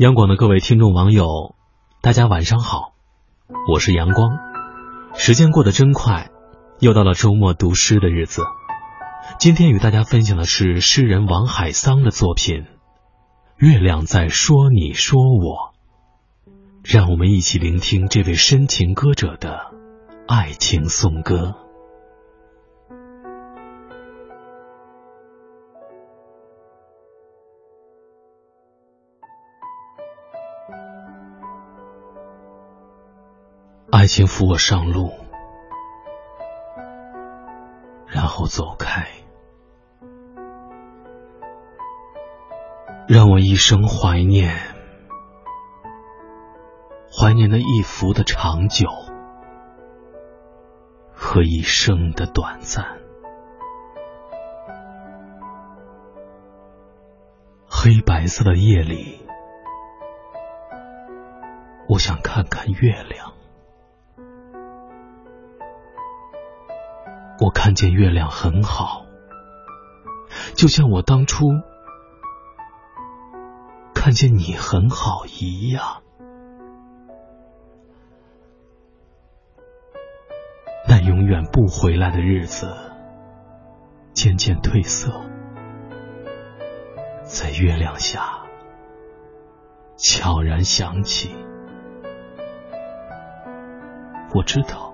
央广的各位听众网友，大家晚上好，我是阳光。时间过得真快，又到了周末读诗的日子。今天与大家分享的是诗人王海桑的作品《月亮在说你说我》，让我们一起聆听这位深情歌者的爱情颂歌。爱情扶我上路，然后走开，让我一生怀念，怀念那一幅的长久和一生的短暂。黑白色的夜里，我想看看月亮。看见月亮很好，就像我当初看见你很好一样。那永远不回来的日子渐渐褪色，在月亮下悄然响起。我知道。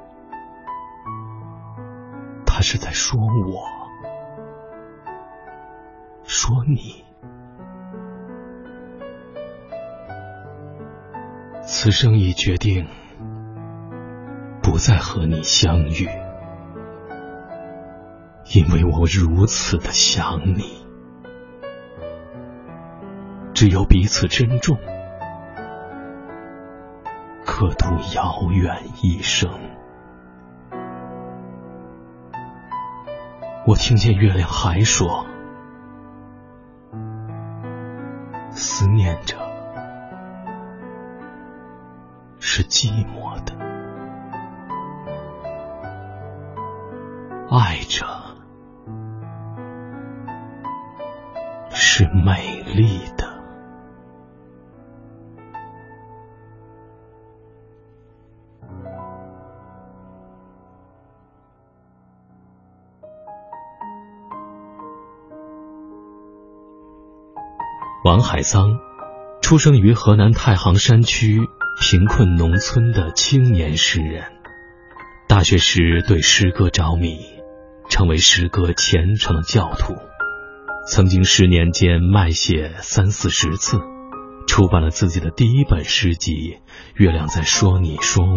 是在说我，说你。此生已决定不再和你相遇，因为我如此的想你。只有彼此珍重，可度遥远一生。听见月亮还说：“思念着是寂寞的，爱着是美丽的。”王海桑出生于河南太行山区贫困农村的青年诗人，大学时对诗歌着迷，成为诗歌虔诚的教徒。曾经十年间卖写三四十次，出版了自己的第一本诗集《月亮在说你说我》。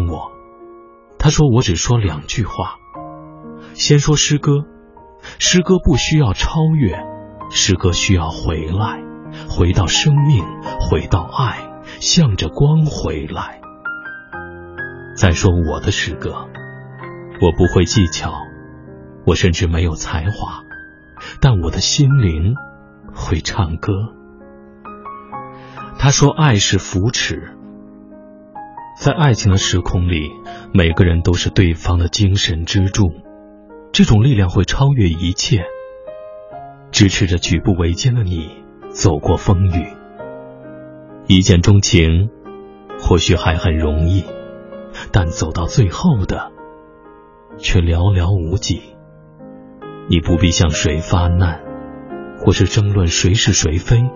他说：“我只说两句话，先说诗歌，诗歌不需要超越，诗歌需要回来。”回到生命，回到爱，向着光回来。再说我的诗歌，我不会技巧，我甚至没有才华，但我的心灵会唱歌。他说：“爱是扶持，在爱情的时空里，每个人都是对方的精神支柱，这种力量会超越一切，支持着举步维艰的你。”走过风雨，一见钟情，或许还很容易，但走到最后的，却寥寥无几。你不必向谁发难，或是争论谁是谁非。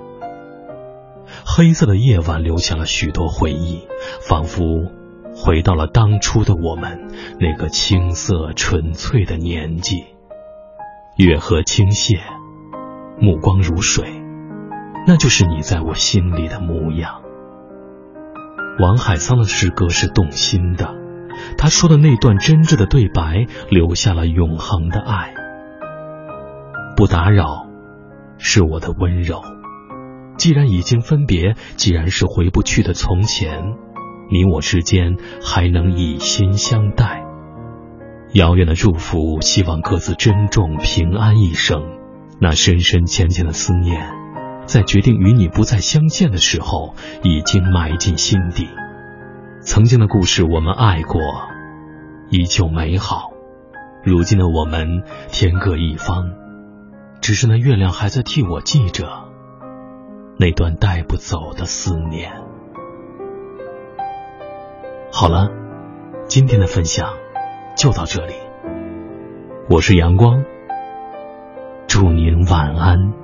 黑色的夜晚留下了许多回忆，仿佛回到了当初的我们，那个青涩纯粹的年纪。月河倾泻，目光如水。那就是你在我心里的模样。王海桑的诗歌是动心的，他说的那段真挚的对白，留下了永恒的爱。不打扰，是我的温柔。既然已经分别，既然是回不去的从前，你我之间还能以心相待。遥远的祝福，希望各自珍重平安一生。那深深浅浅的思念。在决定与你不再相见的时候，已经埋进心底。曾经的故事，我们爱过，依旧美好。如今的我们，天各一方，只是那月亮还在替我记着，那段带不走的思念。好了，今天的分享就到这里。我是阳光，祝您晚安。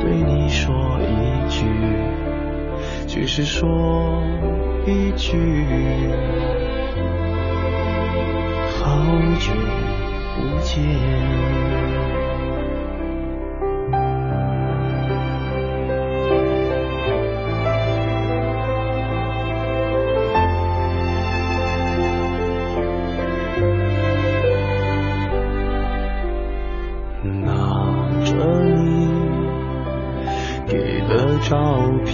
对你说一句，只是说一句，好久。不见。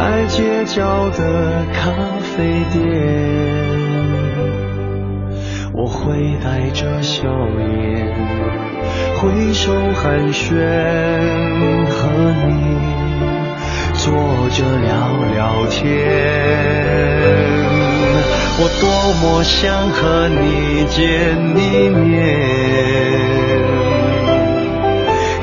在街角的咖啡店？我会带着笑颜。挥手寒暄，和你坐着聊聊天。我多么想和你见一面，